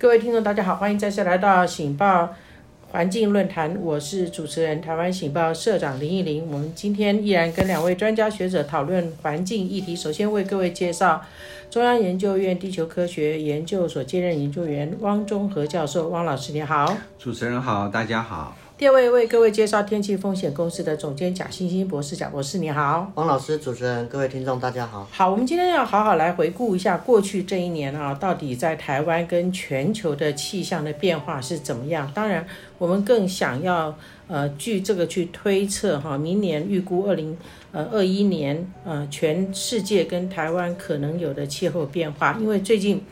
各位听众，大家好，欢迎再次来到《醒报》环境论坛，我是主持人台湾《醒报》社长林艺玲。我们今天依然跟两位专家学者讨论环境议题。首先为各位介绍中央研究院地球科学研究所兼任研究员汪中和教授，汪老师你好。主持人好，大家好。第二位为各位介绍天气风险公司的总监贾欣欣博士，贾博士你好，王老师，主持人，各位听众大家好。好，我们今天要好好来回顾一下过去这一年啊，到底在台湾跟全球的气象的变化是怎么样？当然，我们更想要呃，据这个去推测哈，明年预估二零呃二一年呃，全世界跟台湾可能有的气候变化，因为最近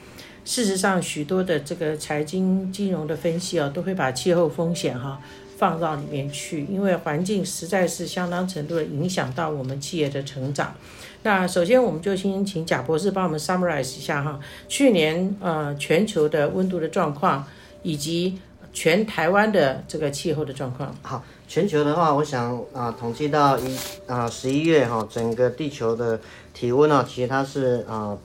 事实上许多的这个财经金融的分析啊，都会把气候风险哈。放到里面去，因为环境实在是相当程度的影响到我们企业的成长。那首先，我们就先请贾博士帮我们 summarize 一下哈，去年呃全球的温度的状况，以及全台湾的这个气候的状况。好，全球的话，我想啊，统计到一啊十一月哈，整个地球的体温呢，其实它是啊，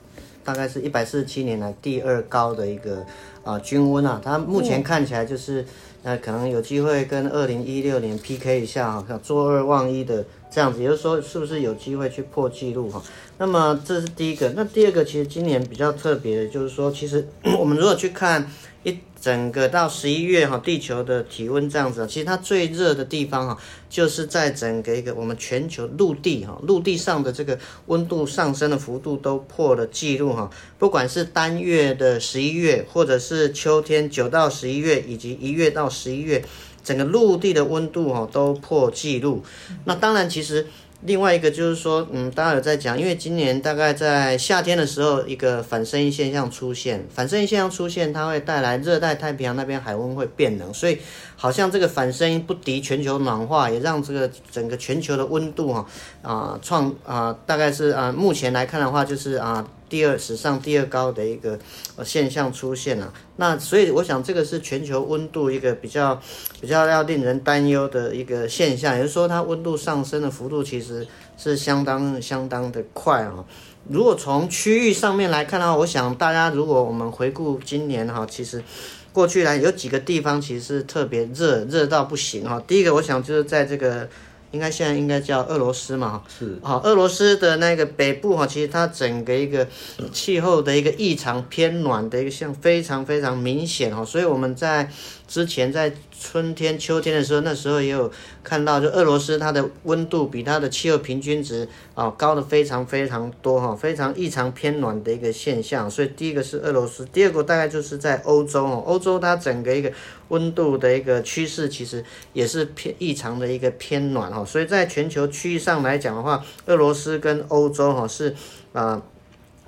大概是一百四十七年来第二高的一个啊均温啊，它目前看起来就是。那可能有机会跟二零一六年 PK 一下哈，坐二望一的这样子，也就是说是不是有机会去破纪录哈？那么这是第一个，那第二个其实今年比较特别的就是说，其实 我们如果去看。一整个到十一月哈，地球的体温这样子，其实它最热的地方哈，就是在整个一个我们全球陆地哈，陆地上的这个温度上升的幅度都破了记录哈。不管是单月的十一月，或者是秋天九到十一月，以及一月到十一月，整个陆地的温度哈都破纪录。那当然，其实。另外一个就是说，嗯，大家有在讲，因为今年大概在夏天的时候，一个反声音现象出现，反声音现象出现，它会带来热带太平洋那边海温会变冷，所以好像这个反声音不敌全球暖化，也让这个整个全球的温度哈啊创啊大概是啊目前来看的话就是啊。第二史上第二高的一个现象出现了，那所以我想这个是全球温度一个比较比较要令人担忧的一个现象，也就是说它温度上升的幅度其实是相当相当的快啊。如果从区域上面来看的话，我想大家如果我们回顾今年哈，其实过去来有几个地方其实特别热热到不行哈。第一个我想就是在这个。应该现在应该叫俄罗斯嘛，是，好，俄罗斯的那个北部哈，其实它整个一个气候的一个异常偏暖的一个像非常非常明显哈，所以我们在。之前在春天、秋天的时候，那时候也有看到，就俄罗斯它的温度比它的气候平均值啊高的非常非常多哈，非常异常偏暖的一个现象。所以第一个是俄罗斯，第二个大概就是在欧洲哦，欧洲它整个一个温度的一个趋势其实也是偏异常的一个偏暖哈。所以在全球区域上来讲的话，俄罗斯跟欧洲哈是啊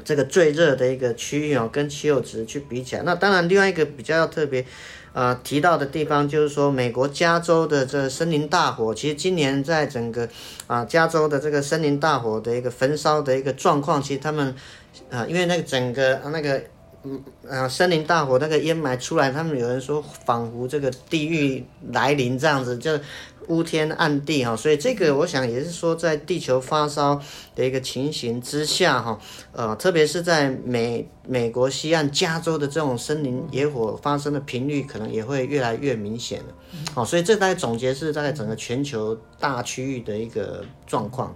这个最热的一个区域哦，跟气候值去比起来，那当然另外一个比较特别。呃，提到的地方就是说，美国加州的这森林大火，其实今年在整个啊加州的这个森林大火的一个焚烧的一个状况，其实他们啊，因为那个整个那个嗯啊森林大火那个烟霾出来，他们有人说仿佛这个地狱来临这样子，就。乌天暗地哈，所以这个我想也是说，在地球发烧的一个情形之下哈，呃，特别是在美美国西岸加州的这种森林野火发生的频率，可能也会越来越明显了。好，所以这大概总结是大概整个全球大区域的一个状况。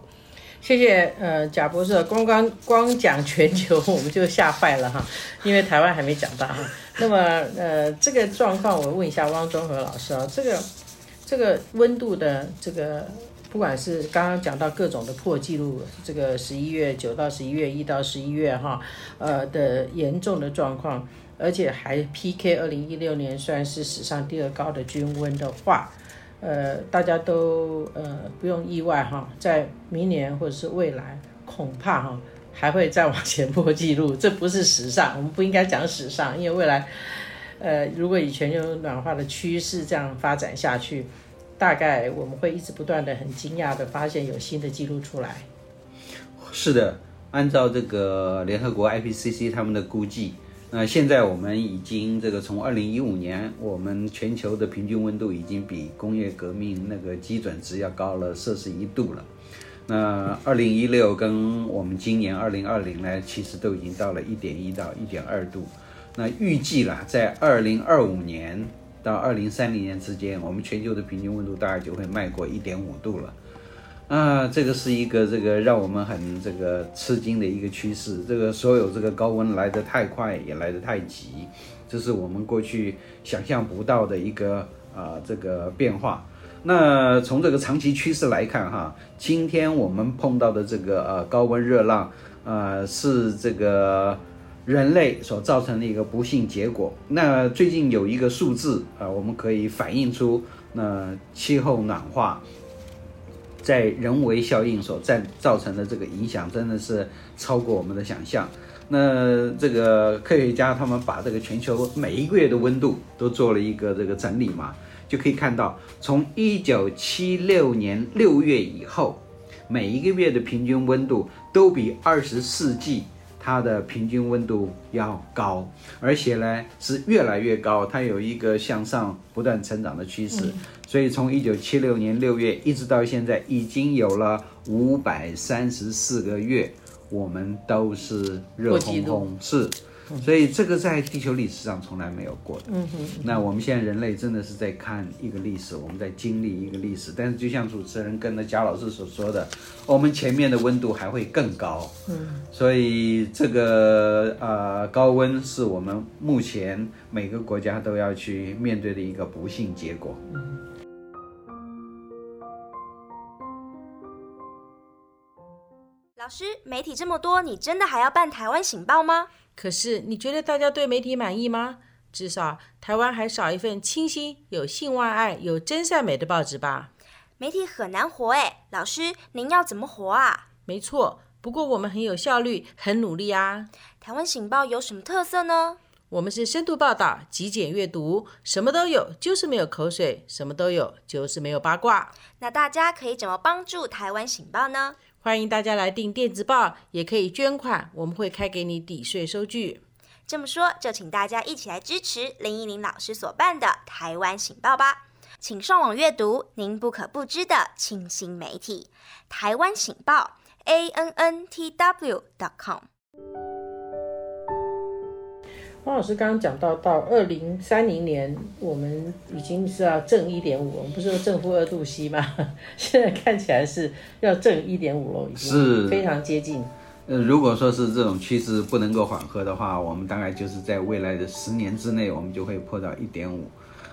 谢谢呃贾博士，光光光讲全球我们就吓坏了哈，因为台湾还没讲到哈。那么呃这个状况我问一下汪中和老师啊，这个。这个温度的这个，不管是刚刚讲到各种的破纪录，这个十一月九到十一月一到十一月哈，呃的严重的状况，而且还 PK 二零一六年算是史上第二高的均温的话，呃，大家都呃不用意外哈，在明年或者是未来，恐怕哈还会再往前破纪录，这不是史上，我们不应该讲史上，因为未来。呃，如果以全球暖化的趋势这样发展下去，大概我们会一直不断的很惊讶的发现有新的记录出来。是的，按照这个联合国 IPCC 他们的估计，那现在我们已经这个从二零一五年，我们全球的平均温度已经比工业革命那个基准值要高了摄氏一度了。那二零一六跟我们今年二零二零呢，其实都已经到了一点一到一点二度。那预计啦，在二零二五年到二零三零年之间，我们全球的平均温度大概就会迈过一点五度了。啊，这个是一个这个让我们很这个吃惊的一个趋势。这个所有这个高温来得太快，也来得太急，这是我们过去想象不到的一个啊这个变化。那从这个长期趋势来看，哈，今天我们碰到的这个呃高温热浪，呃是这个人类所造成的一个不幸结果。那最近有一个数字啊，我们可以反映出那气候暖化。在人为效应所造造成的这个影响，真的是超过我们的想象。那这个科学家他们把这个全球每一个月的温度都做了一个这个整理嘛，就可以看到，从一九七六年六月以后，每一个月的平均温度都比二十世纪它的平均温度要高，而且呢是越来越高，它有一个向上不断成长的趋势。所以从一九七六年六月一直到现在，已经有了五百三十四个月，我们都是热烘烘，是，所以这个在地球历史上从来没有过的。嗯哼。那我们现在人类真的是在看一个历史，我们在经历一个历史。但是就像主持人跟那贾老师所说的，我们前面的温度还会更高。嗯。所以这个呃高温是我们目前每个国家都要去面对的一个不幸结果。嗯。老师，媒体这么多，你真的还要办台湾醒报吗？可是你觉得大家对媒体满意吗？至少台湾还少一份清新、有性外爱、有真善美的报纸吧？媒体很难活哎，老师您要怎么活啊？没错，不过我们很有效率，很努力啊。台湾醒报有什么特色呢？我们是深度报道、极简阅读，什么都有，就是没有口水；什么都有，就是没有八卦。那大家可以怎么帮助台湾醒报呢？欢迎大家来订电子报，也可以捐款，我们会开给你抵税收据。这么说，就请大家一起来支持林依林老师所办的台湾醒报吧。请上网阅读您不可不知的清新媒体——台湾醒报，a n n t w dot com。汪老师刚刚讲到，到二零三零年，我们已经是要正一点五，我们不是说正负二度 C 吗？现在看起来是要正一点五喽，已经非常接近。呃，如果说是这种趋势不能够缓和的话，我们大概就是在未来的十年之内，我们就会破到一点五。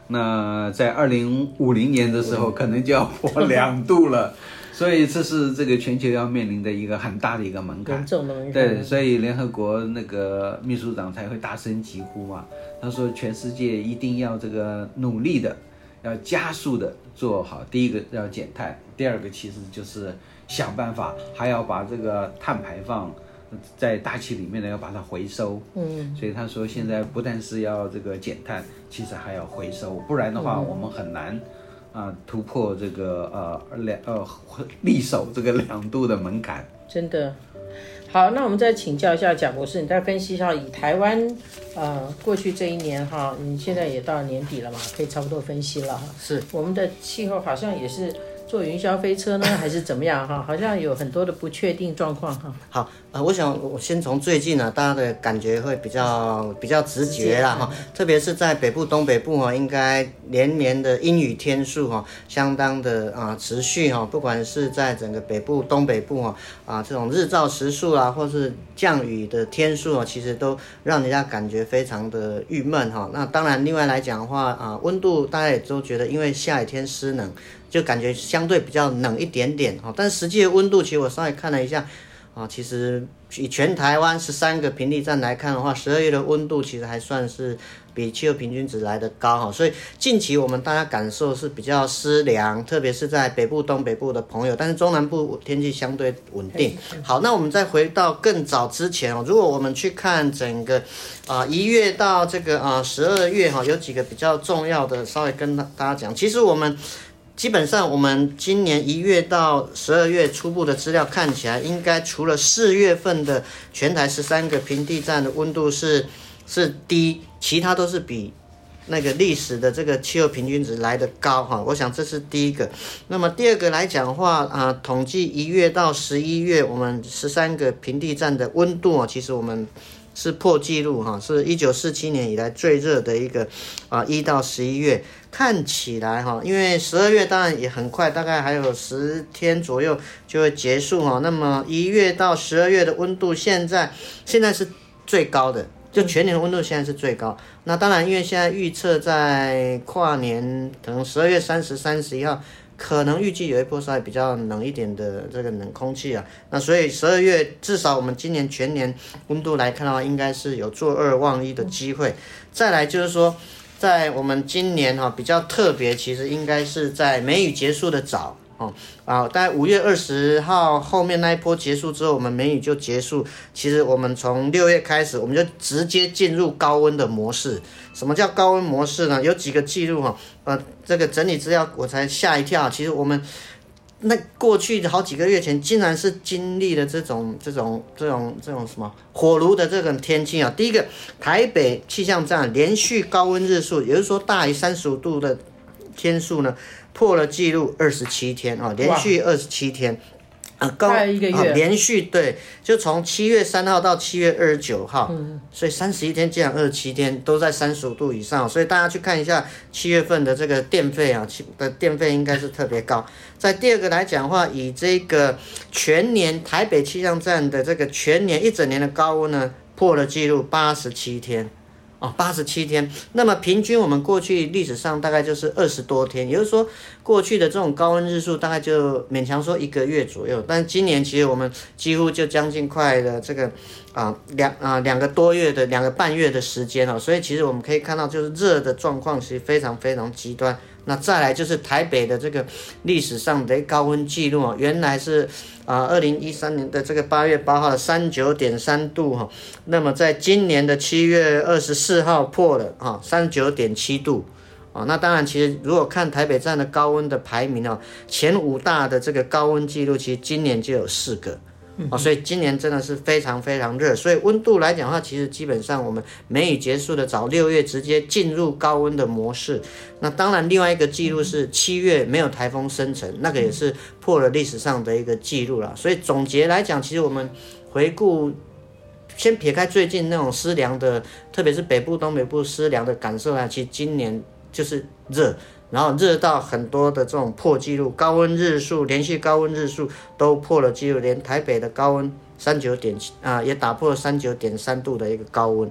那在二零五零年的时候，可能就要破两度了。所以这是这个全球要面临的一个很大的一个门槛，对，所以联合国那个秘书长才会大声疾呼嘛。他说，全世界一定要这个努力的，要加速的做好。第一个要减碳，第二个其实就是想办法，还要把这个碳排放在大气里面呢要把它回收。嗯，所以他说，现在不但是要这个减碳，其实还要回收，不然的话我们很难。啊，突破这个呃两呃力守这个两度的门槛，真的好。那我们再请教一下贾博士，你再分析一下，以台湾呃过去这一年哈，你现在也到年底了嘛，可以差不多分析了哈。是，我们的气候好像也是。坐云霄飞车呢，还是怎么样哈？好像有很多的不确定状况哈。好，呃，我想我先从最近呢，大家的感觉会比较比较直觉啦哈。特别是在北部、东北部哈，应该连绵的阴雨天数哈，相当的啊持续哈。不管是在整个北部、东北部哈，啊这种日照时数啊，或是降雨的天数啊，其实都让人家感觉非常的郁闷哈。那当然，另外来讲的话啊，温度大家也都觉得，因为下雨天湿冷。就感觉相对比较冷一点点哈，但实际的温度其实我稍微看了一下，啊，其实以全台湾十三个平地站来看的话，十二月的温度其实还算是比气候平均值来的高哈，所以近期我们大家感受是比较湿凉，特别是在北部、东北部的朋友，但是中南部天气相对稳定。好，那我们再回到更早之前哦，如果我们去看整个啊一月到这个啊十二月哈，有几个比较重要的，稍微跟大家讲，其实我们。基本上，我们今年一月到十二月初步的资料看起来，应该除了四月份的全台十三个平地站的温度是是低，其他都是比那个历史的这个气候平均值来的高哈。我想这是第一个。那么第二个来讲话啊，统计一月到十一月，我们十三个平地站的温度啊，其实我们是破纪录哈，是一九四七年以来最热的一个啊一到十一月，看起来哈，因为十二月当然也很快，大概还有十天左右就会结束哈。那么一月到十二月的温度现在现在是最高的，就全年的温度现在是最高。那当然，因为现在预测在跨年，可能十二月三十、三十一号。可能预计有一波稍微比较冷一点的这个冷空气啊，那所以十二月至少我们今年全年温度来看的话，应该是有做二望一的机会。再来就是说，在我们今年哈比较特别，其实应该是在梅雨结束的早。哦啊，在五月二十号后面那一波结束之后，我们梅雨就结束。其实我们从六月开始，我们就直接进入高温的模式。什么叫高温模式呢？有几个记录哈，呃，这个整理资料我才吓一跳。其实我们那过去好几个月前，竟然是经历了这种这种这种这种什么火炉的这种天气啊。第一个，台北气象站连续高温日数，也就是说大于三十五度的天数呢。破了记录二十七天啊，连续二十七天，啊，高啊，连续对，就从七月三号到七月二十九号，嗯，所以三十一天竟然二十七天都在三十五度以上，所以大家去看一下七月份的这个电费啊，七的电费应该是特别高。在第二个来讲的话，以这个全年台北气象站的这个全年一整年的高温呢，破了记录八十七天。哦，八十七天，那么平均我们过去历史上大概就是二十多天，也就是说过去的这种高温日数大概就勉强说一个月左右，但今年其实我们几乎就将近快的这个啊两啊两个多月的两个半月的时间了，所以其实我们可以看到就是热的状况其实非常非常极端。那再来就是台北的这个历史上的高温记录啊，原来是啊，二零一三年的这个八月八号的三九点三度哈，那么在今年的七月二十四号破了啊，三九点七度啊。那当然，其实如果看台北站的高温的排名哦，前五大的这个高温记录，其实今年就有四个。哦，所以今年真的是非常非常热，所以温度来讲的话，其实基本上我们梅雨结束的早，六月直接进入高温的模式。那当然，另外一个记录是七月没有台风生成，那个也是破了历史上的一个记录了。所以总结来讲，其实我们回顾，先撇开最近那种湿凉的，特别是北部、东北部湿凉的感受啊，其实今年就是热。然后热到很多的这种破纪录，高温日数连续高温日数都破了纪录，连台北的高温三九点啊也打破了三九点三度的一个高温。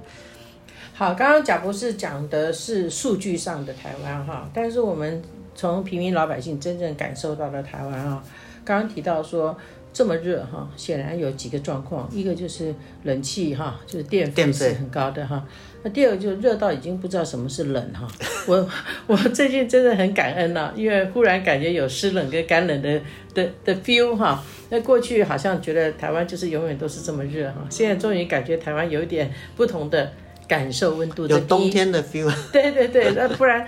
好，刚刚贾博士讲的是数据上的台湾哈，但是我们从平民老百姓真正感受到的台湾啊，刚刚提到说。这么热哈，显然有几个状况，一个就是冷气哈，就是电费是很高的哈。那第二个就是热到已经不知道什么是冷哈。我 我最近真的很感恩呐，因为忽然感觉有湿冷跟干冷的的的 feel 哈。那过去好像觉得台湾就是永远都是这么热哈，现在终于感觉台湾有一点不同的感受温度，有冬天的 feel。对对对，那不然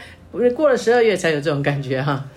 过了十二月才有这种感觉哈。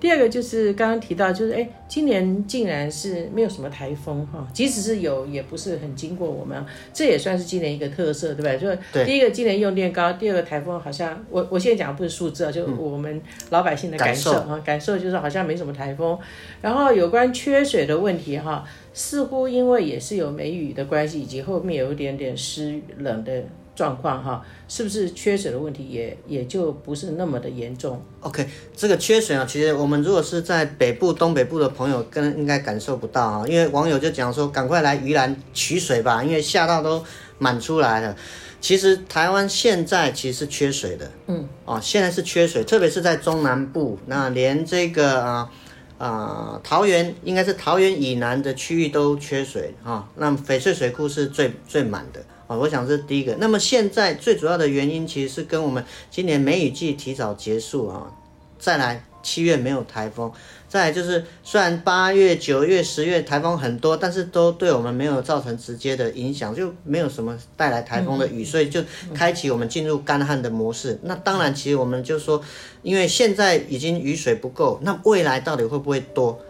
第二个就是刚刚提到，就是哎，今年竟然是没有什么台风哈，即使是有，也不是很经过我们，这也算是今年一个特色，对不对？就第一个今年用电高，第二个台风好像我我现在讲的不是数字啊，就我们老百姓的感受啊，感受就是好像没什么台风。然后有关缺水的问题哈，似乎因为也是有梅雨的关系，以及后面有一点点湿冷的。状况哈，是不是缺水的问题也也就不是那么的严重？OK，这个缺水啊，其实我们如果是在北部、东北部的朋友，更应该感受不到啊，因为网友就讲说，赶快来宜兰取水吧，因为下到都满出来了。其实台湾现在其实是缺水的，嗯，哦，现在是缺水，特别是在中南部，那连这个啊啊桃园应该是桃园以南的区域都缺水啊，那翡翠水库是最最满的。啊，我想这是第一个。那么现在最主要的原因，其实是跟我们今年梅雨季提早结束啊，再来七月没有台风，再来就是虽然八月、九月、十月台风很多，但是都对我们没有造成直接的影响，就没有什么带来台风的雨，所以就开启我们进入干旱的模式。那当然，其实我们就说，因为现在已经雨水不够，那未来到底会不会多？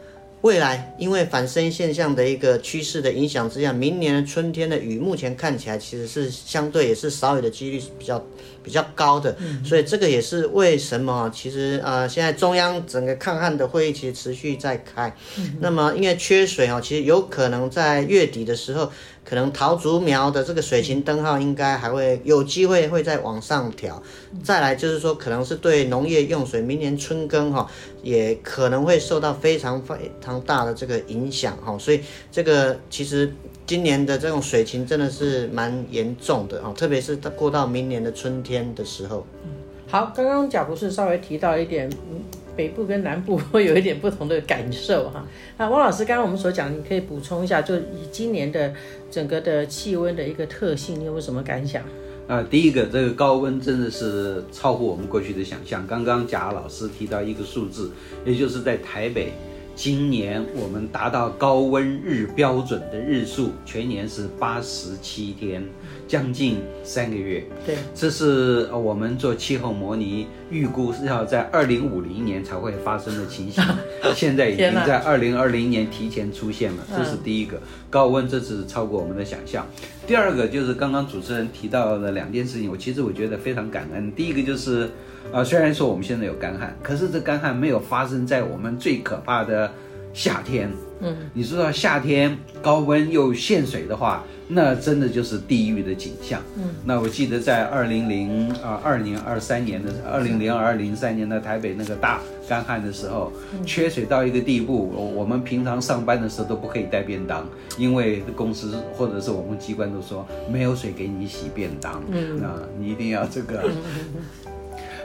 未来因为反生现象的一个趋势的影响之下，明年春天的雨目前看起来其实是相对也是少雨的几率是比较比较高的，所以这个也是为什么其实呃现在中央整个抗旱的会议其实持续在开，那么因为缺水啊，其实有可能在月底的时候可能桃竹苗的这个水情灯号应该还会有机会会再往上调。再来就是说，可能是对农业用水，明年春耕哈，也可能会受到非常非常大的这个影响哈。所以这个其实今年的这种水情真的是蛮严重的哈，特别是过到明年的春天的时候。好，刚刚贾博士稍微提到一点，北部跟南部 会有一点不同的感受哈。那汪老师刚刚我们所讲，你可以补充一下，就以今年的整个的气温的一个特性，你有没有什么感想？啊，第一个，这个高温真的是超乎我们过去的想象。刚刚贾老师提到一个数字，也就是在台北，今年我们达到高温日标准的日数，全年是八十七天，将近三个月。对，这是呃我们做气候模拟预估是要在二零五零年才会发生的情形，现在已经在二零二零年提前出现了，这是第一个。高温这是超过我们的想象。第二个就是刚刚主持人提到的两件事情，我其实我觉得非常感恩。第一个就是，呃，虽然说我们现在有干旱，可是这干旱没有发生在我们最可怕的夏天。嗯，你知道夏天高温又限水的话，那真的就是地狱的景象。嗯，那我记得在二零零啊二年、二三年的二零零二、零三年的台北那个大干旱的时候，缺水到一个地步，我我们平常上班的时候都不可以带便当，因为公司或者是我们机关都说没有水给你洗便当。嗯，那你一定要这个。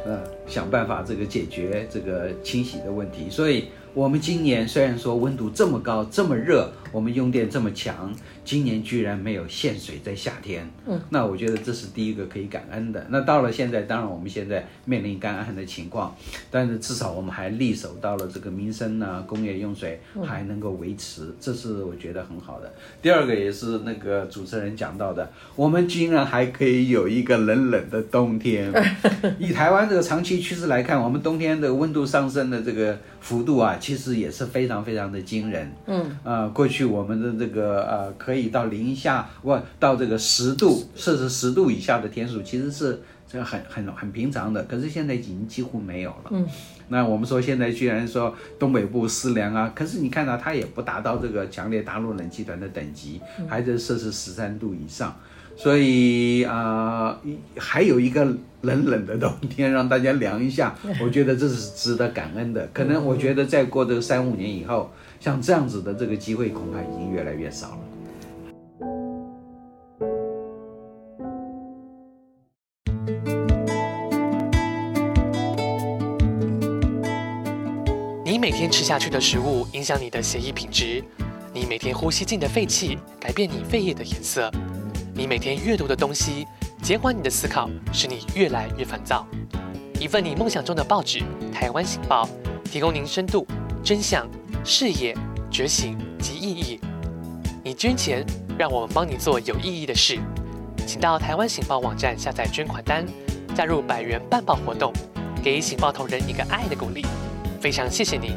呃，想办法这个解决这个清洗的问题。所以，我们今年虽然说温度这么高、这么热，我们用电这么强，今年居然没有限水在夏天。嗯，那我觉得这是第一个可以感恩的。那到了现在，当然我们现在面临干旱的情况，但是至少我们还力守到了这个民生呢、工业用水还能够维持，这是我觉得很好的。第二个也是那个主持人讲到的，我们居然还可以有一个冷冷的冬天。以台湾这个长期趋势来看，我们冬天的温度上升的这个幅度啊，其实也是非常非常的惊人。嗯，呃，过去我们的这个呃可以到零下，不到这个十度摄氏十度以下的天数，其实是这个很很很平常的。可是现在已经几乎没有了。嗯，那我们说现在居然说东北部湿凉啊，可是你看到它也不达到这个强烈大陆冷气团的等级，还在摄氏十三度以上。所以啊、一还有一个冷冷的冬天，让大家凉一下，我觉得这是值得感恩的。可能我觉得再过这个三五年以后，像这样子的这个机会，恐怕已经越来越少了。你每天吃下去的食物影响你的血液品质，你每天呼吸进的废气改变你肺液的颜色，你每天阅读的东西减缓你的思考，使你越来越烦躁。一份你梦想中的报纸《台湾醒报》，提供您深度、真相、视野、觉醒及意义。你捐钱，让我们帮你做有意义的事。请到台湾醒报网站下载捐款单，加入百元办报活动，给醒报同仁一个爱的鼓励。非常谢谢您。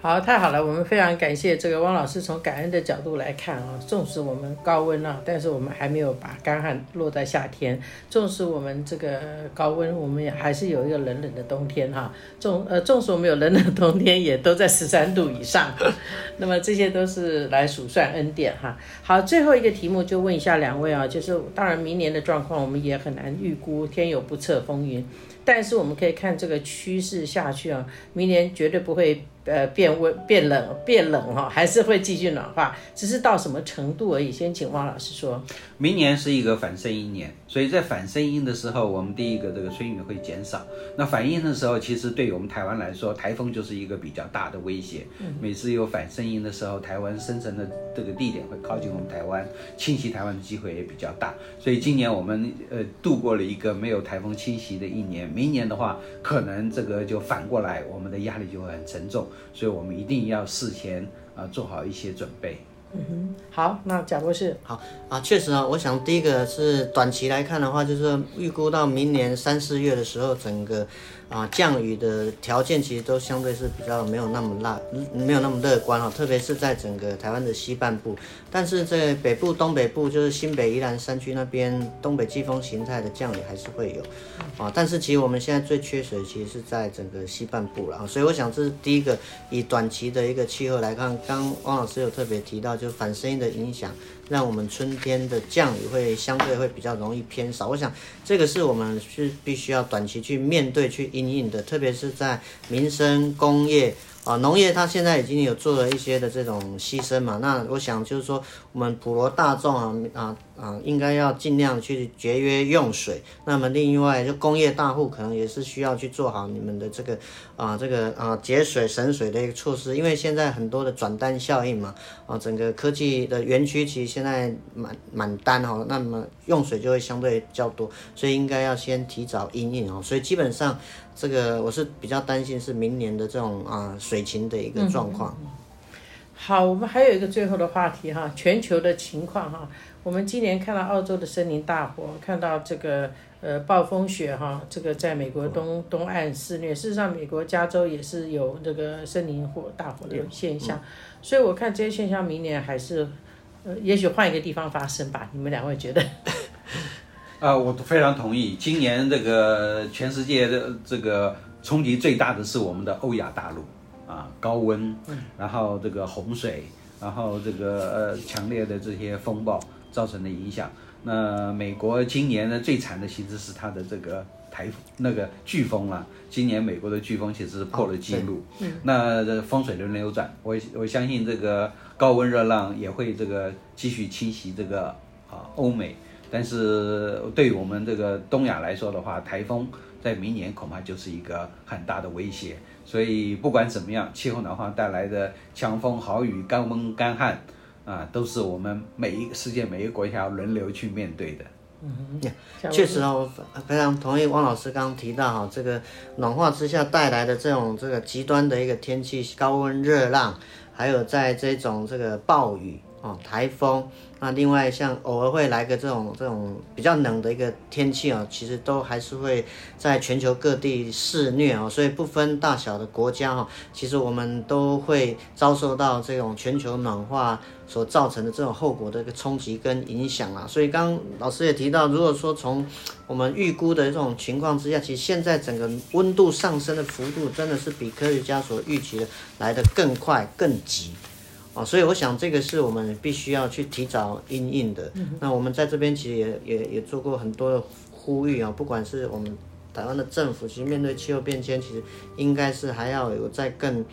好，太好了，我们非常感谢这个汪老师从感恩的角度来看啊，纵使我们高温啊，但是我们还没有把干旱落在夏天；纵使我们这个高温，我们也还是有一个冷冷的冬天哈。纵呃，纵使我们有冷冷的冬天，也都在十三度以上。那么这些都是来数算恩典哈。好，最后一个题目就问一下两位啊，就是当然明年的状况我们也很难预估，天有不测风云。但是我们可以看这个趋势下去啊，明年绝对不会呃变温变冷变冷哈、还是会继续暖化，只是到什么程度而已。先请汪老师说。明年是一个反声音年，所以在反声音的时候，我们第一个这个春雨会减少。那反应的时候，其实对于我们台湾来说，台风就是一个比较大的威胁。每次有反声音的时候，台湾生成的这个地点会靠近我们台湾，侵袭台湾的机会也比较大。所以今年我们呃度过了一个没有台风侵袭的一年，明年的话，可能这个就反过来，我们的压力就会很沉重。所以我们一定要事前啊、做好一些准备。嗯哼好，那贾博士，好啊，确实啊，我想第一个是短期来看的话，就是预估到明年三四月的时候，整个啊降雨的条件其实都相对是比较没有那么辣，没有那么乐观哦，特别是在整个台湾的西半部。但是在北部、东北部，就是新北、宜兰山区那边，东北季风形态的降雨还是会有啊。但是其实我们现在最缺水，其实是在整个西半部了啊。所以我想这是第一个，以短期的一个气候来看，刚汪老师有特别提到，就是反声音的影响。让我们春天的降雨会相对会比较容易偏少，我想这个是我们是必须要短期去面对去应应的，特别是在民生工业。啊，农业它现在已经有做了一些的这种牺牲嘛，那我想就是说，我们普罗大众啊啊啊，应该要尽量去节约用水。那么另外，就工业大户可能也是需要去做好你们的这个啊这个啊节水省水的一个措施，因为现在很多的转单效应嘛，啊整个科技的园区其实现在满满单哦，那么用水就会相对较多，所以应该要先提早应应哦，所以基本上。这个我是比较担心是明年的这种啊水情的一个状况。好，我们还有一个最后的话题哈，全球的情况哈。我们今年看到澳洲的森林大火，看到这个呃暴风雪哈，这个在美国东东岸肆虐。事实上，美国加州也是有这个森林火大火的现象。所以我看这些现象明年还是呃，也许换一个地方发生吧。你们两位觉得？啊，我非常同意。今年这个全世界的这个冲击最大的是我们的欧亚大陆啊，高温，然后这个洪水，然后这个呃强烈的这些风暴造成的影响。那美国今年呢最惨的其实是它的这个台风那个飓风了。今年美国的飓风其实是破了纪录。那风水轮流转，我我相信这个高温热浪也会这个继续侵袭这个啊欧美。但是对于我们这个东亚来说的话，台风在明年恐怕就是一个很大的威胁。所以不管怎么样，气候暖化带来的强风豪雨、干温干旱，啊，都是我们每一个世界每一个国家要轮流去面对的。嗯，确实啊，我，非常同意汪老师刚刚提到哈，这个暖化之下带来的这种这个极端的一个天气，高温热浪，还有在这种这个暴雨哦、台风。那另外像偶尔会来个这种这种比较冷的一个天气啊，其实都还是会在全球各地肆虐哦，所以不分大小的国家哈，其实我们都会遭受到这种全球暖化所造成的这种后果的一个冲击跟影响啊。所以刚老师也提到，如果说从我们预估的这种情况之下，其实现在整个温度上升的幅度真的是比科学家所预期的来得更快更急。啊，所以我想这个是我们必须要去提早应应的。那我们在这边其实也也也做过很多的呼吁啊，不管是我们台湾的政府，其实面对气候变迁，其实应该是还要有在更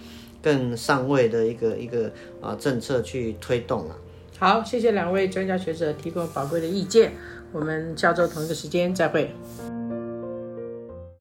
更上位的一个一个啊政策去推动啊。好，谢谢两位专家学者提供宝贵的意见，我们下周同一个时间再会。